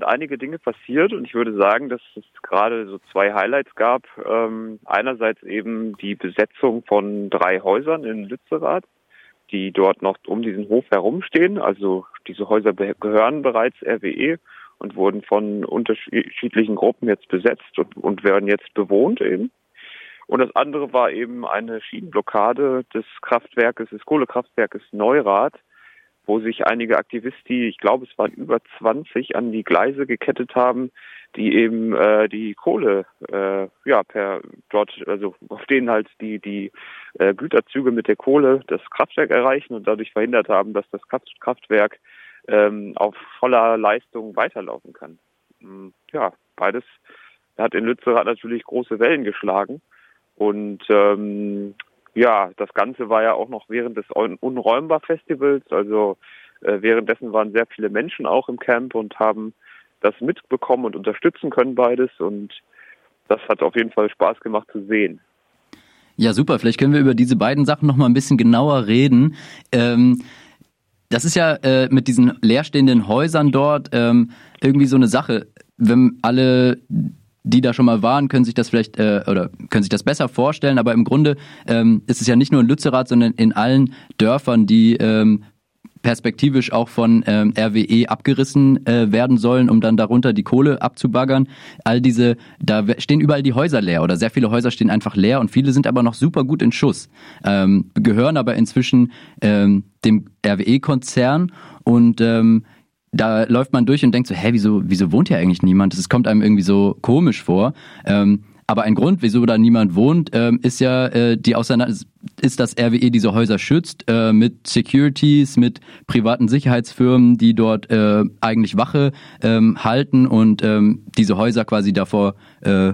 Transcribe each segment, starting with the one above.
sind einige Dinge passiert und ich würde sagen, dass es gerade so zwei Highlights gab. Ähm, einerseits eben die Besetzung von drei Häusern in Lützerath, die dort noch um diesen Hof herumstehen. Also diese Häuser gehören bereits RWE und wurden von unterschiedlichen Gruppen jetzt besetzt und, und werden jetzt bewohnt eben. Und das andere war eben eine Schienenblockade des Kraftwerkes, des Kohlekraftwerkes Neurath, wo sich einige Aktivisten, ich glaube es waren über 20, an die Gleise gekettet haben, die eben äh, die Kohle äh, ja per dort also auf denen halt die die äh, Güterzüge mit der Kohle das Kraftwerk erreichen und dadurch verhindert haben, dass das Kraftwerk ähm, auf voller Leistung weiterlaufen kann. Hm, ja, beides hat in Lützerath natürlich große Wellen geschlagen und ähm, ja, das Ganze war ja auch noch während des Unräumbar-Festivals. Also äh, währenddessen waren sehr viele Menschen auch im Camp und haben das mitbekommen und unterstützen können beides. Und das hat auf jeden Fall Spaß gemacht zu sehen. Ja, super. Vielleicht können wir über diese beiden Sachen noch mal ein bisschen genauer reden. Ähm, das ist ja äh, mit diesen leerstehenden Häusern dort ähm, irgendwie so eine Sache. Wenn alle die da schon mal waren, können sich das vielleicht äh, oder können sich das besser vorstellen. Aber im Grunde ähm, ist es ja nicht nur in Lützerath, sondern in allen Dörfern, die ähm, perspektivisch auch von ähm, RWE abgerissen äh, werden sollen, um dann darunter die Kohle abzubaggern. All diese, da stehen überall die Häuser leer oder sehr viele Häuser stehen einfach leer und viele sind aber noch super gut in Schuss, ähm, gehören aber inzwischen ähm, dem RWE-Konzern und ähm, da läuft man durch und denkt so, hä, wieso, wieso wohnt hier eigentlich niemand? Das kommt einem irgendwie so komisch vor. Ähm, aber ein Grund, wieso da niemand wohnt, ähm, ist ja äh, die Auseinander ist, dass RWE diese Häuser schützt äh, mit Securities, mit privaten Sicherheitsfirmen, die dort äh, eigentlich Wache ähm, halten und ähm, diese Häuser quasi davor äh,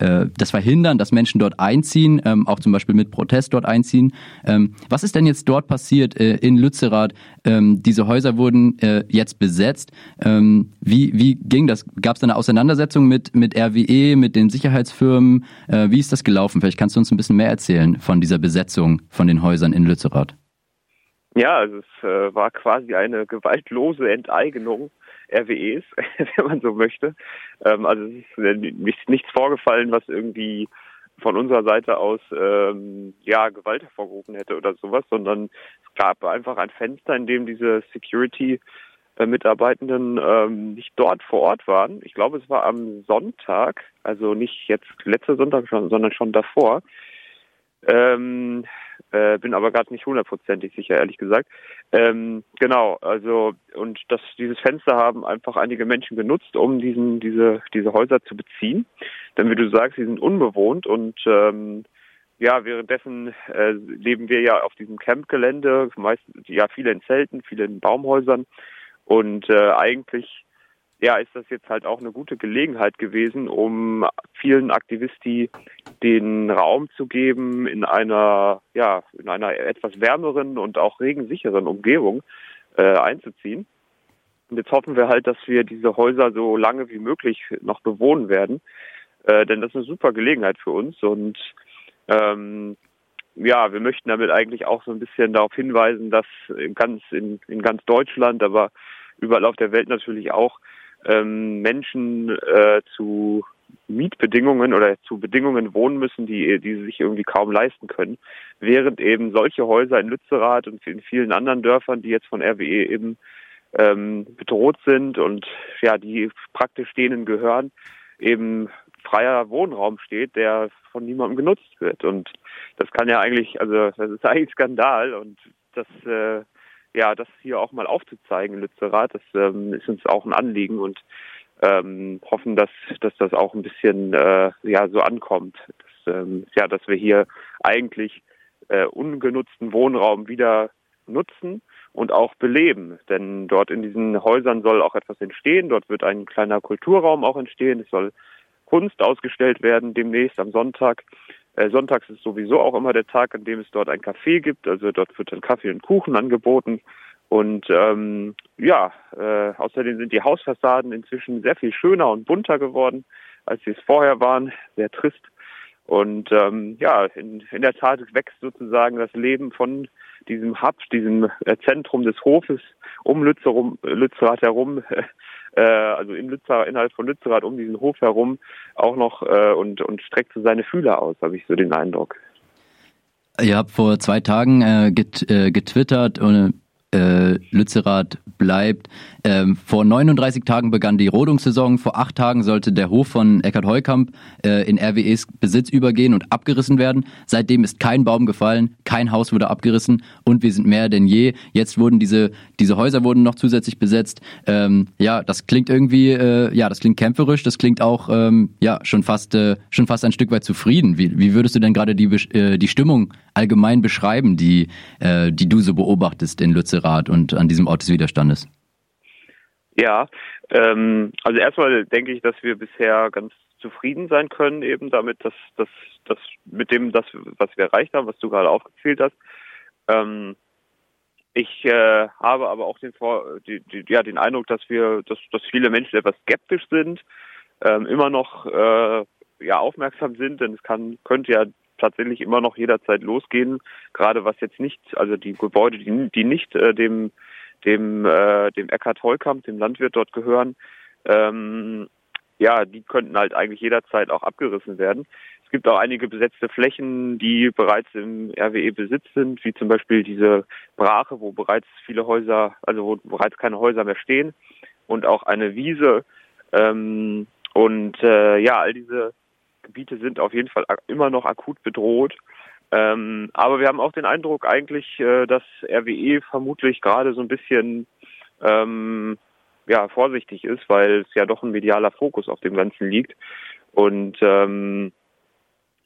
äh, das verhindern, dass Menschen dort einziehen, ähm, auch zum Beispiel mit Protest dort einziehen. Ähm, was ist denn jetzt dort passiert äh, in Lützerath? Ähm, diese Häuser wurden äh, jetzt besetzt. Ähm, wie, wie ging das? Gab es da eine Auseinandersetzung mit, mit RWE, mit den Sicherheitsfirmen? Äh, wie ist das gelaufen? Vielleicht kannst du uns ein bisschen mehr erzählen von dieser Besetzung von den Häusern in Lützerath. Ja, also es äh, war quasi eine gewaltlose Enteignung RWEs, wenn man so möchte. Ähm, also es ist äh, nichts vorgefallen, was irgendwie von unserer Seite aus ähm, ja Gewalt hervorgerufen hätte oder sowas, sondern es gab einfach ein Fenster, in dem diese Security äh, Mitarbeitenden ähm, nicht dort vor Ort waren. Ich glaube, es war am Sonntag, also nicht jetzt letzter Sonntag schon, sondern schon davor. Ähm, äh, bin aber gerade nicht hundertprozentig sicher, ehrlich gesagt. Ähm, genau, also und das dieses Fenster haben einfach einige Menschen genutzt, um diesen diese diese Häuser zu beziehen. Denn wie du sagst, sie sind unbewohnt und ähm, ja, währenddessen äh, leben wir ja auf diesem Campgelände, meistens ja viele in Zelten, viele in Baumhäusern und äh, eigentlich ja, ist das jetzt halt auch eine gute Gelegenheit gewesen, um vielen Aktivisti den Raum zu geben, in einer, ja, in einer etwas wärmeren und auch regensicheren Umgebung äh, einzuziehen. Und jetzt hoffen wir halt, dass wir diese Häuser so lange wie möglich noch bewohnen werden, äh, denn das ist eine super Gelegenheit für uns und ähm, ja, wir möchten damit eigentlich auch so ein bisschen darauf hinweisen, dass in ganz in, in ganz Deutschland, aber überall auf der Welt natürlich auch ähm, Menschen äh, zu Mietbedingungen oder zu Bedingungen wohnen müssen, die, die sie sich irgendwie kaum leisten können. Während eben solche Häuser in Lützerath und in vielen anderen Dörfern, die jetzt von RWE eben ähm, bedroht sind und ja, die praktisch denen gehören, eben freier Wohnraum steht, der von niemandem genutzt wird. Und das kann ja eigentlich, also das ist eigentlich Skandal und das äh, ja, das hier auch mal aufzuzeigen, Lützerath, das ähm, ist uns auch ein Anliegen und ähm, hoffen, dass, dass das auch ein bisschen äh, ja so ankommt. Dass, ähm, ja, dass wir hier eigentlich äh, ungenutzten Wohnraum wieder nutzen und auch beleben. Denn dort in diesen Häusern soll auch etwas entstehen. Dort wird ein kleiner Kulturraum auch entstehen. Es soll Kunst ausgestellt werden demnächst am Sonntag. Äh, sonntags ist sowieso auch immer der Tag, an dem es dort ein Café gibt. Also dort wird dann Kaffee und Kuchen angeboten. Und ähm, ja, äh, außerdem sind die Hausfassaden inzwischen sehr viel schöner und bunter geworden, als sie es vorher waren. Sehr trist. Und ähm, ja, in, in der Tat wächst sozusagen das Leben von diesem Hub, diesem äh, Zentrum des Hofes um Lützerath herum, äh, also in Lützer, innerhalb von Lützerath um diesen Hof herum auch noch äh, und, und streckt so seine Fühler aus, habe ich so den Eindruck. Ihr habt vor zwei Tagen äh, get, äh, getwittert und äh, Lützerath bleibt. Ähm, vor 39 Tagen begann die Rodungssaison. Vor acht Tagen sollte der Hof von Eckhard Heukamp äh, in RWEs Besitz übergehen und abgerissen werden. Seitdem ist kein Baum gefallen, kein Haus wurde abgerissen und wir sind mehr denn je. Jetzt wurden diese diese Häuser wurden noch zusätzlich besetzt. Ähm, ja, das klingt irgendwie, äh, ja, das klingt kämpferisch. Das klingt auch ähm, ja schon fast äh, schon fast ein Stück weit zufrieden. Wie, wie würdest du denn gerade die äh, die Stimmung allgemein beschreiben, die äh, die du so beobachtest in Lützerath und an diesem Ort des Widerstandes? Ja, ähm, also erstmal denke ich, dass wir bisher ganz zufrieden sein können, eben damit, dass das, das mit dem, das, was wir erreicht haben, was du gerade aufgezählt hast. Ähm, ich äh, habe aber auch den, Vor die, die, ja, den Eindruck, dass wir, dass, dass viele Menschen etwas skeptisch sind, ähm, immer noch äh, ja aufmerksam sind, denn es kann könnte ja tatsächlich immer noch jederzeit losgehen, gerade was jetzt nicht, also die Gebäude, die, die nicht äh, dem dem, äh, dem Eckhard Heukamp, dem Landwirt dort gehören, ähm, ja, die könnten halt eigentlich jederzeit auch abgerissen werden. Es gibt auch einige besetzte Flächen, die bereits im RWE-Besitz sind, wie zum Beispiel diese Brache, wo bereits viele Häuser, also wo bereits keine Häuser mehr stehen und auch eine Wiese. Ähm, und äh, ja, all diese Gebiete sind auf jeden Fall immer noch akut bedroht. Ähm, aber wir haben auch den Eindruck eigentlich, äh, dass RWE vermutlich gerade so ein bisschen ähm, ja, vorsichtig ist, weil es ja doch ein medialer Fokus auf dem Ganzen liegt. Und ähm,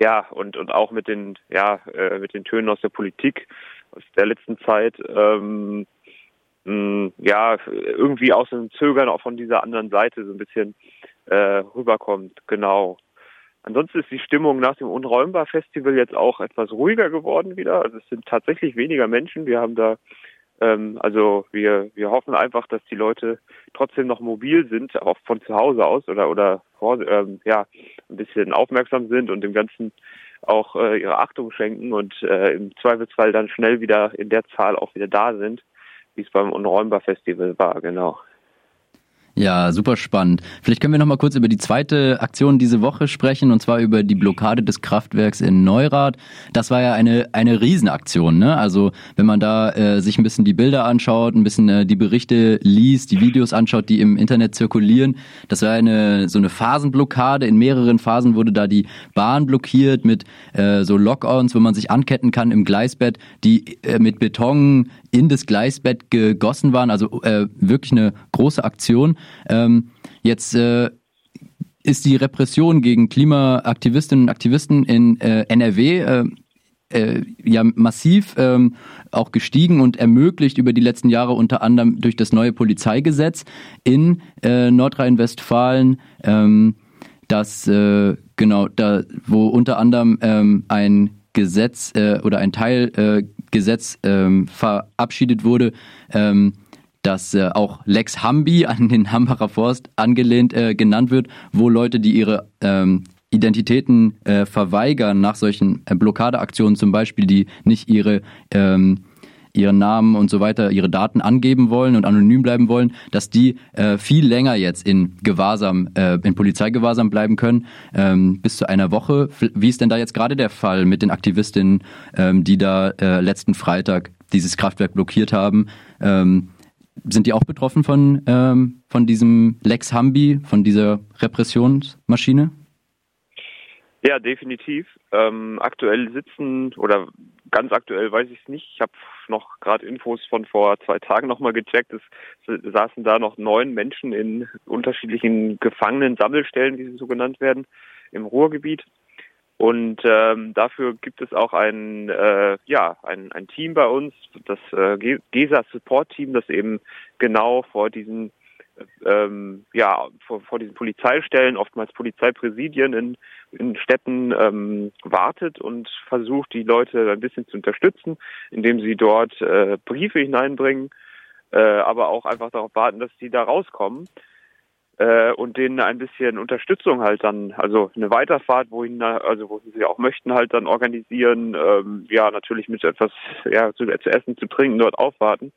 ja, und, und auch mit den, ja, äh, mit den Tönen aus der Politik aus der letzten Zeit, ähm, mh, ja, irgendwie aus dem Zögern auch von dieser anderen Seite so ein bisschen äh, rüberkommt, genau. Ansonsten ist die Stimmung nach dem Unräumbar-Festival jetzt auch etwas ruhiger geworden wieder. Also es sind tatsächlich weniger Menschen. Wir haben da, ähm, also wir, wir hoffen einfach, dass die Leute trotzdem noch mobil sind, auch von zu Hause aus oder oder vor, ähm, ja ein bisschen aufmerksam sind und dem Ganzen auch äh, ihre Achtung schenken und äh, im Zweifelsfall dann schnell wieder in der Zahl auch wieder da sind, wie es beim Unräumbar-Festival war, genau. Ja, super spannend. Vielleicht können wir noch mal kurz über die zweite Aktion diese Woche sprechen und zwar über die Blockade des Kraftwerks in Neurath. Das war ja eine eine Riesenaktion, ne? Also wenn man da äh, sich ein bisschen die Bilder anschaut, ein bisschen äh, die Berichte liest, die Videos anschaut, die im Internet zirkulieren, das war eine so eine Phasenblockade. In mehreren Phasen wurde da die Bahn blockiert mit äh, so Lock-ons, wo man sich anketten kann im Gleisbett, die äh, mit Beton in das Gleisbett gegossen waren. Also äh, wirklich eine große Aktion. Ähm, jetzt äh, ist die Repression gegen Klimaaktivistinnen und Aktivisten in äh, NRW äh, äh, ja massiv ähm, auch gestiegen und ermöglicht über die letzten Jahre unter anderem durch das neue Polizeigesetz in äh, Nordrhein-Westfalen, ähm, das äh, genau da, wo unter anderem ähm, ein Gesetz äh, oder ein Teilgesetz äh, ähm, verabschiedet wurde, ähm, das äh, auch Lex Hambi an den Hambacher Forst angelehnt äh, genannt wird, wo Leute, die ihre ähm, Identitäten äh, verweigern nach solchen äh, Blockadeaktionen zum Beispiel, die nicht ihre ähm, ihren Namen und so weiter, ihre Daten angeben wollen und anonym bleiben wollen, dass die äh, viel länger jetzt in Gewahrsam, äh, in Polizeigewahrsam bleiben können, ähm, bis zu einer Woche. Wie ist denn da jetzt gerade der Fall mit den Aktivistinnen, ähm, die da äh, letzten Freitag dieses Kraftwerk blockiert haben? Ähm, sind die auch betroffen von, ähm, von diesem Lex Hambi, von dieser Repressionsmaschine? Ja, definitiv. Ähm, aktuell sitzen oder ganz aktuell weiß ich es nicht. Ich habe noch gerade Infos von vor zwei Tagen nochmal gecheckt. Es saßen da noch neun Menschen in unterschiedlichen Gefangenen-Sammelstellen, wie sie so genannt werden, im Ruhrgebiet. Und ähm, dafür gibt es auch ein, äh, ja, ein, ein Team bei uns, das äh, GESA Support Team, das eben genau vor diesen ähm, ja, vor, vor diesen Polizeistellen, oftmals Polizeipräsidien in, in Städten ähm, wartet und versucht, die Leute ein bisschen zu unterstützen, indem sie dort äh, Briefe hineinbringen, äh, aber auch einfach darauf warten, dass sie da rauskommen äh, und denen ein bisschen Unterstützung halt dann, also eine Weiterfahrt, wohin, also wohin sie auch möchten, halt dann organisieren, ähm, ja, natürlich mit etwas ja, zu, zu essen, zu trinken, dort aufwarten.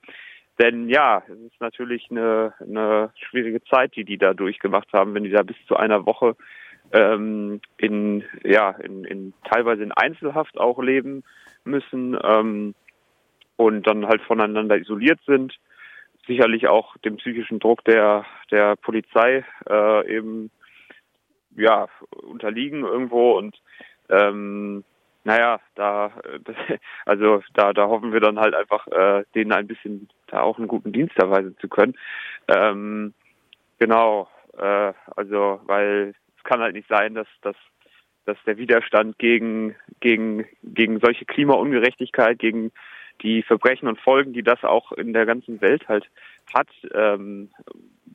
Denn ja, es ist natürlich eine, eine schwierige Zeit, die die da durchgemacht haben, wenn die da bis zu einer Woche ähm, in ja in, in teilweise in Einzelhaft auch leben müssen ähm, und dann halt voneinander isoliert sind. Sicherlich auch dem psychischen Druck der der Polizei äh, eben ja unterliegen irgendwo und ähm, naja, da, also da, da hoffen wir dann halt einfach, äh, denen ein bisschen da auch einen guten Dienst erweisen zu können. Ähm, genau, äh, also weil es kann halt nicht sein, dass, dass, dass der Widerstand gegen, gegen, gegen solche Klimaungerechtigkeit, gegen die Verbrechen und Folgen, die das auch in der ganzen Welt halt hat, ähm,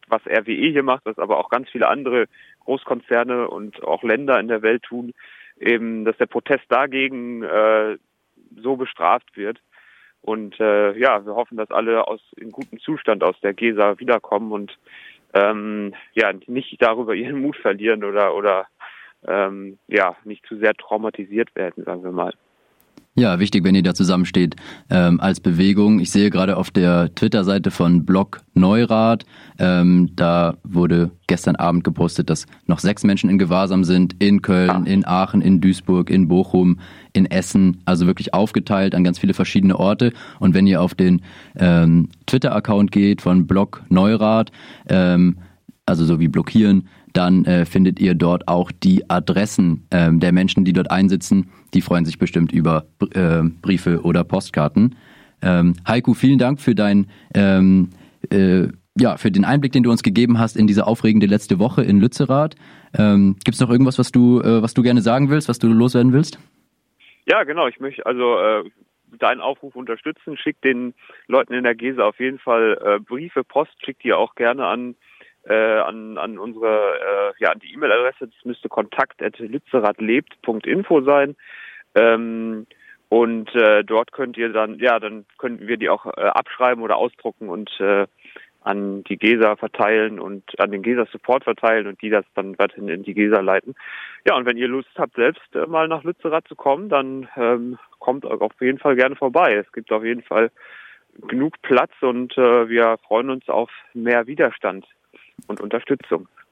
was RWE hier macht, was aber auch ganz viele andere Großkonzerne und auch Länder in der Welt tun, eben, dass der Protest dagegen äh, so bestraft wird. Und äh, ja, wir hoffen, dass alle aus in gutem Zustand aus der Gesa wiederkommen und ähm, ja nicht darüber ihren Mut verlieren oder oder ähm, ja nicht zu sehr traumatisiert werden, sagen wir mal. Ja, wichtig, wenn ihr da zusammensteht ähm, als Bewegung. Ich sehe gerade auf der Twitter-Seite von Blog Neurath, ähm, da wurde gestern Abend gepostet, dass noch sechs Menschen in Gewahrsam sind, in Köln, ah. in Aachen, in Duisburg, in Bochum, in Essen, also wirklich aufgeteilt an ganz viele verschiedene Orte. Und wenn ihr auf den ähm, Twitter-Account geht von Blog Neurath, ähm, also so wie blockieren, dann äh, findet ihr dort auch die Adressen ähm, der Menschen, die dort einsitzen. Die freuen sich bestimmt über äh, Briefe oder Postkarten. Ähm, Heiko, vielen Dank für dein ähm, äh, ja, für den Einblick, den du uns gegeben hast in diese aufregende letzte Woche in Lützerath. Ähm, Gibt es noch irgendwas, was du, äh, was du gerne sagen willst, was du loswerden willst? Ja, genau. Ich möchte also äh, deinen Aufruf unterstützen. Schick den Leuten in der Gese auf jeden Fall äh, Briefe, Post. Schick die auch gerne an äh, an, an unsere, äh, ja, an die E-Mail-Adresse. Das müsste kontakt.lützerathlebt.info sein. Ähm, und äh, dort könnt ihr dann, ja, dann könnten wir die auch äh, abschreiben oder ausdrucken und äh, an die GESA verteilen und an den GESA Support verteilen und die das dann weiterhin in die GESA leiten. Ja, und wenn ihr Lust habt, selbst äh, mal nach Lützerath zu kommen, dann ähm, kommt auf jeden Fall gerne vorbei. Es gibt auf jeden Fall genug Platz und äh, wir freuen uns auf mehr Widerstand und Unterstützung.